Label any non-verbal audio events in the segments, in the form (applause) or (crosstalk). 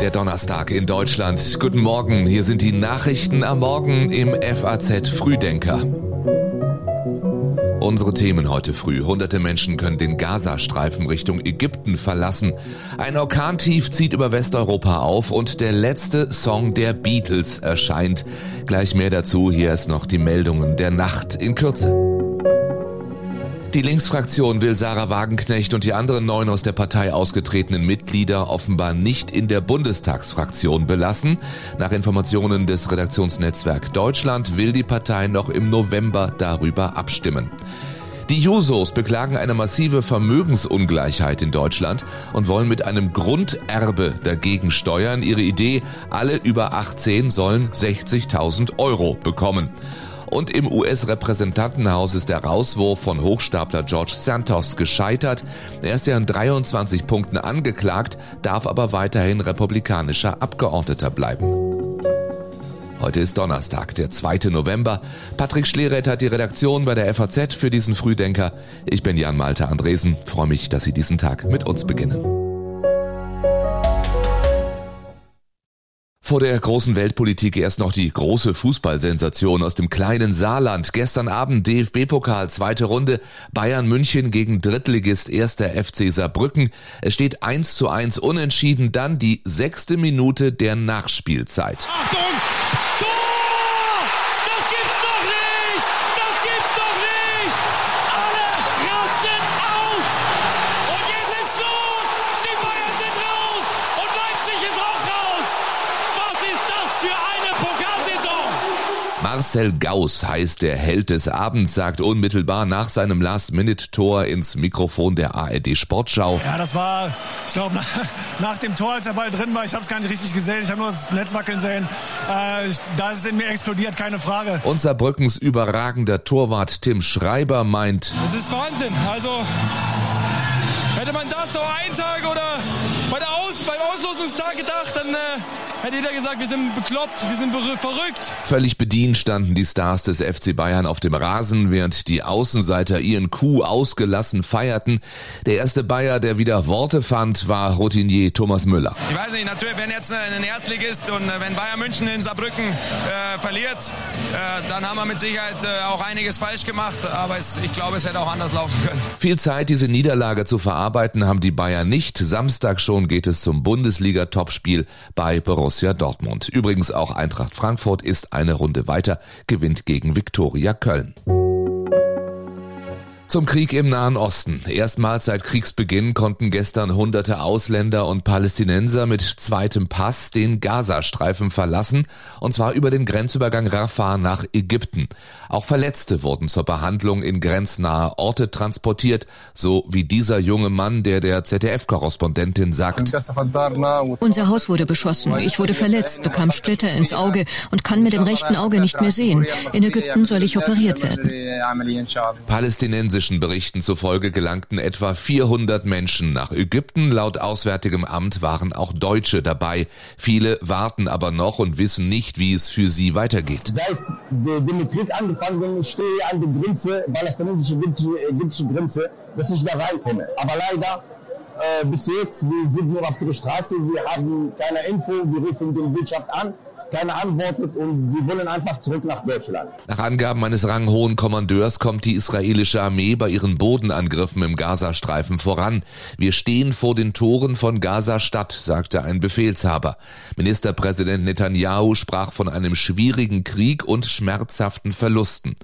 Der Donnerstag in Deutschland. Guten Morgen, hier sind die Nachrichten am Morgen im FAZ Frühdenker. Unsere Themen heute früh. Hunderte Menschen können den Gazastreifen Richtung Ägypten verlassen. Ein Orkantief zieht über Westeuropa auf und der letzte Song der Beatles erscheint. Gleich mehr dazu. Hier ist noch die Meldungen der Nacht in Kürze. Die Linksfraktion will Sarah Wagenknecht und die anderen neun aus der Partei ausgetretenen Mitglieder offenbar nicht in der Bundestagsfraktion belassen. Nach Informationen des Redaktionsnetzwerk Deutschland will die Partei noch im November darüber abstimmen. Die Jusos beklagen eine massive Vermögensungleichheit in Deutschland und wollen mit einem Grunderbe dagegen steuern. Ihre Idee, alle über 18 sollen 60.000 Euro bekommen. Und im US-Repräsentantenhaus ist der Rauswurf von Hochstapler George Santos gescheitert. Er ist ja in 23 Punkten angeklagt, darf aber weiterhin republikanischer Abgeordneter bleiben. Heute ist Donnerstag, der 2. November. Patrick Schleret hat die Redaktion bei der FAZ für diesen Frühdenker. Ich bin Jan Malte Andresen, freue mich, dass Sie diesen Tag mit uns beginnen. Vor der großen Weltpolitik erst noch die große Fußballsensation aus dem kleinen Saarland. Gestern Abend DFB-Pokal, zweite Runde, Bayern München gegen Drittligist erster FC Saarbrücken. Es steht 1 zu 1 unentschieden, dann die sechste Minute der Nachspielzeit. Achtung! Marcel Gauss heißt der Held des Abends, sagt unmittelbar nach seinem Last-Minute-Tor ins Mikrofon der ARD Sportschau. Ja, das war, ich glaube, (laughs) nach, nach, dem Tor, als der Ball drin war, ich habe es gar nicht richtig gesehen, ich habe nur das Netz wackeln sehen. Äh, da ist es in mir explodiert, keine Frage. Und Saarbrückens überragender Torwart Tim Schreiber meint. Das ist Wahnsinn, also hätte man das so einen Tag oder bei der Aus, beim Auslosungstag gedacht, dann... Äh, hätte jeder gesagt, wir sind bekloppt, wir sind verrückt. Völlig bedient standen die Stars des FC Bayern auf dem Rasen, während die Außenseiter ihren Coup ausgelassen feierten. Der erste Bayer, der wieder Worte fand, war Routinier Thomas Müller. Ich weiß nicht, natürlich, wenn jetzt ein Erstligist und äh, wenn Bayern München in Saarbrücken äh, verliert, äh, dann haben wir mit Sicherheit äh, auch einiges falsch gemacht, aber es, ich glaube, es hätte auch anders laufen können. Viel Zeit, diese Niederlage zu verarbeiten, haben die Bayern nicht. Samstag schon geht es zum Bundesliga-Topspiel bei Borussia Borussia Dortmund. Übrigens auch Eintracht Frankfurt ist eine Runde weiter, gewinnt gegen Viktoria Köln. Zum Krieg im Nahen Osten. Erstmals seit Kriegsbeginn konnten gestern hunderte Ausländer und Palästinenser mit zweitem Pass den Gazastreifen verlassen, und zwar über den Grenzübergang Rafah nach Ägypten. Auch Verletzte wurden zur Behandlung in grenznahe Orte transportiert, so wie dieser junge Mann, der der ZDF-Korrespondentin sagt. Unser Haus wurde beschossen. Ich wurde verletzt, bekam Splitter ins Auge und kann mit dem rechten Auge nicht mehr sehen. In Ägypten soll ich operiert werden. Palästinensisch Israelischen Berichten zufolge gelangten etwa 400 Menschen nach Ägypten. Laut Auswärtigem Amt waren auch Deutsche dabei. Viele warten aber noch und wissen nicht, wie es für sie weitergeht. Seit dem Krieg angefangen stehe ich an der Grenze, palästinensische-ägyptische Grenze, dass ich da reinkomme. Aber leider äh, bis jetzt, wir sind nur auf der Straße, wir haben keine Info, wir rufen die Wirtschaft an keiner antwortet und wir wollen einfach zurück nach Deutschland. Nach Angaben eines ranghohen Kommandeurs kommt die israelische Armee bei ihren Bodenangriffen im Gazastreifen voran. Wir stehen vor den Toren von Gaza-Stadt, sagte ein Befehlshaber. Ministerpräsident Netanyahu sprach von einem schwierigen Krieg und schmerzhaften Verlusten.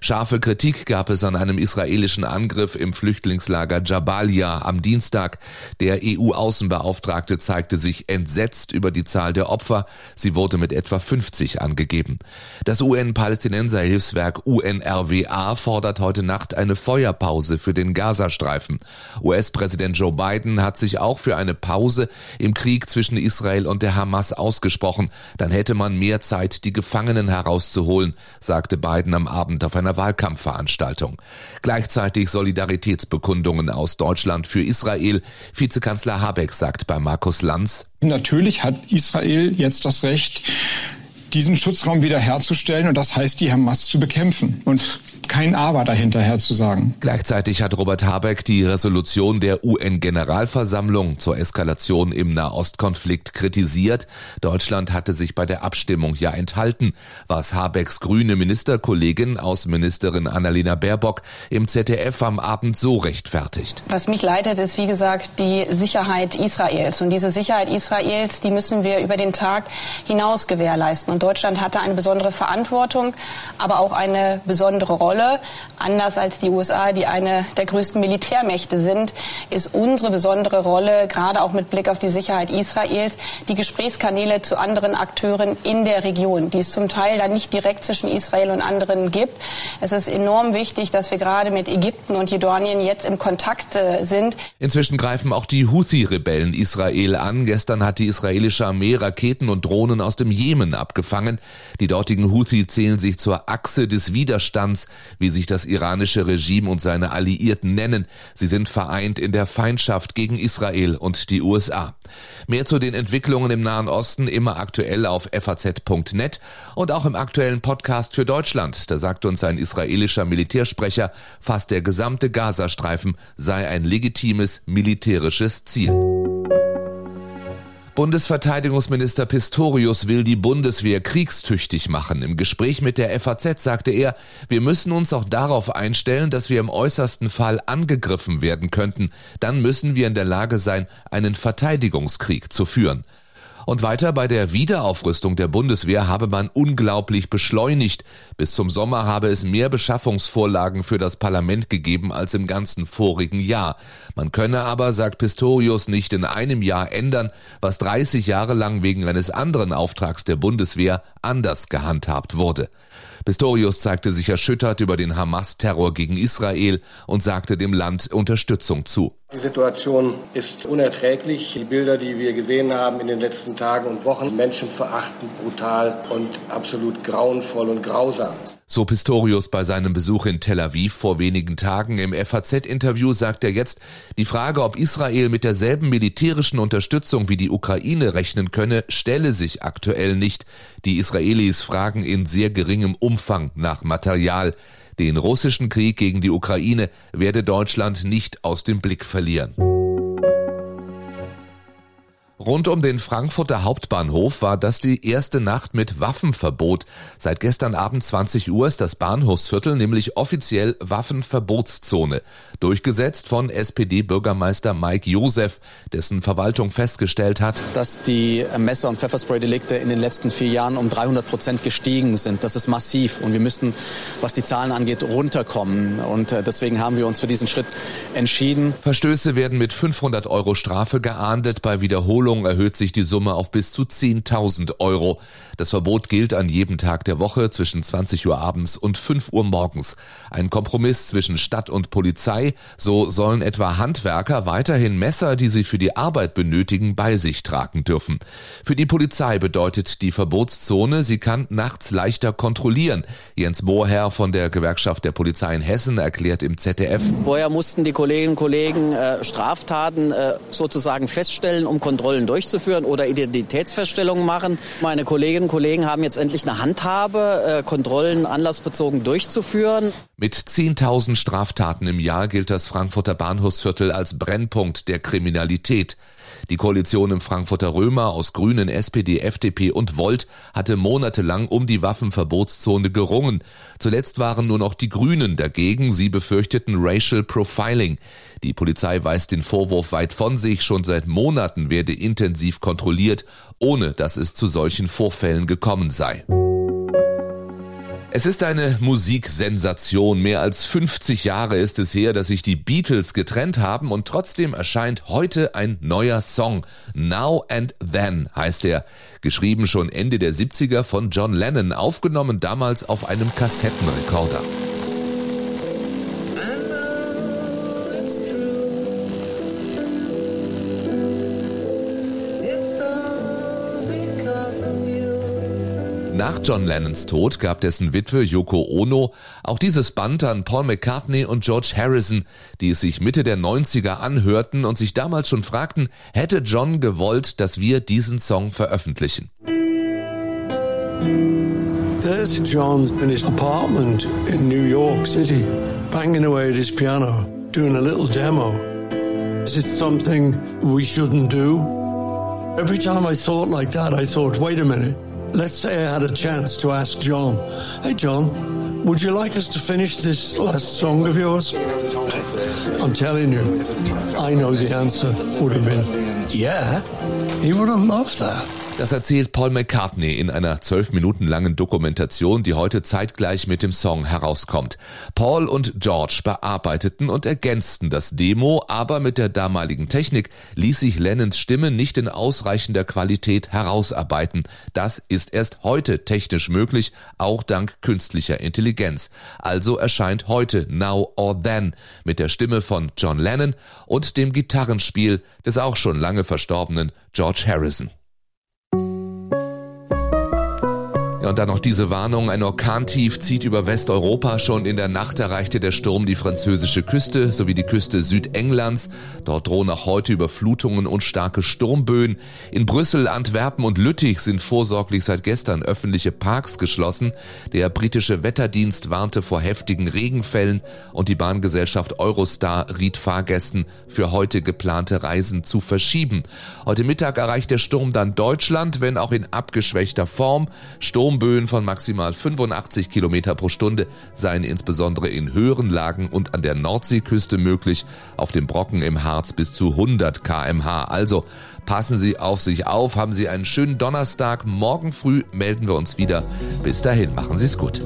Scharfe Kritik gab es an einem israelischen Angriff im Flüchtlingslager Jabalia am Dienstag. Der EU-Außenbeauftragte zeigte sich entsetzt über die Zahl der Opfer. Sie wurde mit etwa 50 angegeben. Das UN-Palästinenser-Hilfswerk UNRWA fordert heute Nacht eine Feuerpause für den Gazastreifen. US-Präsident Joe Biden hat sich auch für eine Pause im Krieg zwischen Israel und der Hamas ausgesprochen. Dann hätte man mehr Zeit, die Gefangenen herauszuholen, sagte Biden am Abend auf einer Wahlkampfveranstaltung. Gleichzeitig Solidaritätsbekundungen aus Deutschland für Israel. Vizekanzler Habeck sagt bei Markus Lanz, Natürlich hat Israel jetzt das Recht, diesen Schutzraum wiederherzustellen und das heißt, die Hamas zu bekämpfen. Und kein Aber dahinterher zu sagen. Gleichzeitig hat Robert Habeck die Resolution der UN-Generalversammlung zur Eskalation im Nahostkonflikt kritisiert. Deutschland hatte sich bei der Abstimmung ja enthalten, was Habecks grüne Ministerkollegin, Außenministerin Annalena Baerbock, im ZDF am Abend so rechtfertigt. Was mich leitet, ist wie gesagt die Sicherheit Israels. Und diese Sicherheit Israels, die müssen wir über den Tag hinaus gewährleisten. Und Deutschland hatte eine besondere Verantwortung, aber auch eine besondere Rolle. Anders als die USA, die eine der größten Militärmächte sind, ist unsere besondere Rolle, gerade auch mit Blick auf die Sicherheit Israels, die Gesprächskanäle zu anderen Akteuren in der Region, die es zum Teil dann nicht direkt zwischen Israel und anderen gibt. Es ist enorm wichtig, dass wir gerade mit Ägypten und Jordanien jetzt im Kontakt äh, sind. Inzwischen greifen auch die Houthi-Rebellen Israel an. Gestern hat die israelische Armee Raketen und Drohnen aus dem Jemen abgefangen. Die dortigen Houthi zählen sich zur Achse des Widerstands, wie sich das iranische Regime und seine Alliierten nennen. Sie sind vereint in der Feindschaft gegen Israel und die USA. Mehr zu den Entwicklungen im Nahen Osten immer aktuell auf faz.net und auch im aktuellen Podcast für Deutschland. Da sagt uns ein israelischer Militärsprecher, fast der gesamte Gazastreifen sei ein legitimes militärisches Ziel. Bundesverteidigungsminister Pistorius will die Bundeswehr kriegstüchtig machen. Im Gespräch mit der FAZ sagte er, wir müssen uns auch darauf einstellen, dass wir im äußersten Fall angegriffen werden könnten. Dann müssen wir in der Lage sein, einen Verteidigungskrieg zu führen. Und weiter bei der Wiederaufrüstung der Bundeswehr habe man unglaublich beschleunigt. Bis zum Sommer habe es mehr Beschaffungsvorlagen für das Parlament gegeben als im ganzen vorigen Jahr. Man könne aber, sagt Pistorius, nicht in einem Jahr ändern, was 30 Jahre lang wegen eines anderen Auftrags der Bundeswehr anders gehandhabt wurde. Pistorius zeigte sich erschüttert über den Hamas-Terror gegen Israel und sagte dem Land Unterstützung zu. Die Situation ist unerträglich. Die Bilder, die wir gesehen haben in den letzten Tagen und Wochen, menschenverachtend, brutal und absolut grauenvoll und grausam. So Pistorius bei seinem Besuch in Tel Aviv vor wenigen Tagen im FAZ-Interview sagt er jetzt, die Frage, ob Israel mit derselben militärischen Unterstützung wie die Ukraine rechnen könne, stelle sich aktuell nicht. Die Israelis fragen in sehr geringem Umfang nach Material. Den russischen Krieg gegen die Ukraine werde Deutschland nicht aus dem Blick verlieren. Rund um den Frankfurter Hauptbahnhof war das die erste Nacht mit Waffenverbot. Seit gestern Abend 20 Uhr ist das Bahnhofsviertel nämlich offiziell Waffenverbotszone. Durchgesetzt von SPD-Bürgermeister Mike Josef, dessen Verwaltung festgestellt hat, dass die Messer- und Pfefferspray-Delikte in den letzten vier Jahren um 300 Prozent gestiegen sind. Das ist massiv und wir müssen, was die Zahlen angeht, runterkommen. Und äh, deswegen haben wir uns für diesen Schritt entschieden. Verstöße werden mit 500 Euro Strafe geahndet. Bei Wiederholung Wiederholung erhöht sich die Summe auf bis zu 10.000 Euro. Das Verbot gilt an jedem Tag der Woche zwischen 20 Uhr abends und 5 Uhr morgens. Ein Kompromiss zwischen Stadt und Polizei. So sollen etwa Handwerker weiterhin Messer, die sie für die Arbeit benötigen, bei sich tragen dürfen. Für die Polizei bedeutet die Verbotszone, sie kann nachts leichter kontrollieren. Jens Mohrherr von der Gewerkschaft der Polizei in Hessen erklärt im ZDF. Vorher mussten die Kolleginnen und Kollegen äh, Straftaten äh, sozusagen feststellen, um Kontrollen Kontrollen durchzuführen oder Identitätsfeststellungen machen. Meine Kolleginnen und Kollegen haben jetzt endlich eine Handhabe, äh, Kontrollen anlassbezogen durchzuführen. Mit 10.000 Straftaten im Jahr gilt das Frankfurter Bahnhofsviertel als Brennpunkt der Kriminalität. Die Koalition im Frankfurter Römer aus Grünen, SPD, FDP und Volt hatte monatelang um die Waffenverbotszone gerungen. Zuletzt waren nur noch die Grünen dagegen. Sie befürchteten Racial Profiling. Die Polizei weist den Vorwurf weit von sich. Schon seit Monaten werde intensiv kontrolliert, ohne dass es zu solchen Vorfällen gekommen sei. Es ist eine Musiksensation. Mehr als 50 Jahre ist es her, dass sich die Beatles getrennt haben und trotzdem erscheint heute ein neuer Song. Now and Then heißt er. Geschrieben schon Ende der 70er von John Lennon, aufgenommen damals auf einem Kassettenrekorder. Nach John Lennons Tod gab dessen Witwe Yoko Ono auch dieses Band an Paul McCartney und George Harrison, die es sich Mitte der 90er anhörten und sich damals schon fragten, hätte John gewollt, dass wir diesen Song veröffentlichen. There's John in his apartment in New York City, banging away at his piano, doing a little demo. Is it something we shouldn't do? Every time I thought like that, I thought, wait a minute. Let's say I had a chance to ask John, hey, John, would you like us to finish this last song of yours? I'm telling you, I know the answer would have been, yeah, he would have loved that. Das erzählt Paul McCartney in einer zwölf Minuten langen Dokumentation, die heute zeitgleich mit dem Song herauskommt. Paul und George bearbeiteten und ergänzten das Demo, aber mit der damaligen Technik ließ sich Lennons Stimme nicht in ausreichender Qualität herausarbeiten. Das ist erst heute technisch möglich, auch dank künstlicher Intelligenz. Also erscheint heute Now or Then mit der Stimme von John Lennon und dem Gitarrenspiel des auch schon lange verstorbenen George Harrison. Ja, und dann noch diese Warnung, ein Orkantief zieht über Westeuropa. Schon in der Nacht erreichte der Sturm die französische Küste sowie die Küste Südenglands. Dort drohen auch heute Überflutungen und starke Sturmböen. In Brüssel, Antwerpen und Lüttich sind vorsorglich seit gestern öffentliche Parks geschlossen. Der britische Wetterdienst warnte vor heftigen Regenfällen und die Bahngesellschaft Eurostar riet Fahrgästen für heute geplante Reisen zu verschieben. Heute Mittag erreicht der Sturm dann Deutschland, wenn auch in abgeschwächter Form. Sturm Sturmböen von maximal 85 Kilometer pro Stunde seien insbesondere in höheren Lagen und an der Nordseeküste möglich, auf dem Brocken im Harz bis zu 100 kmh. Also passen Sie auf sich auf, haben Sie einen schönen Donnerstag. Morgen früh melden wir uns wieder. Bis dahin, machen Sie es gut.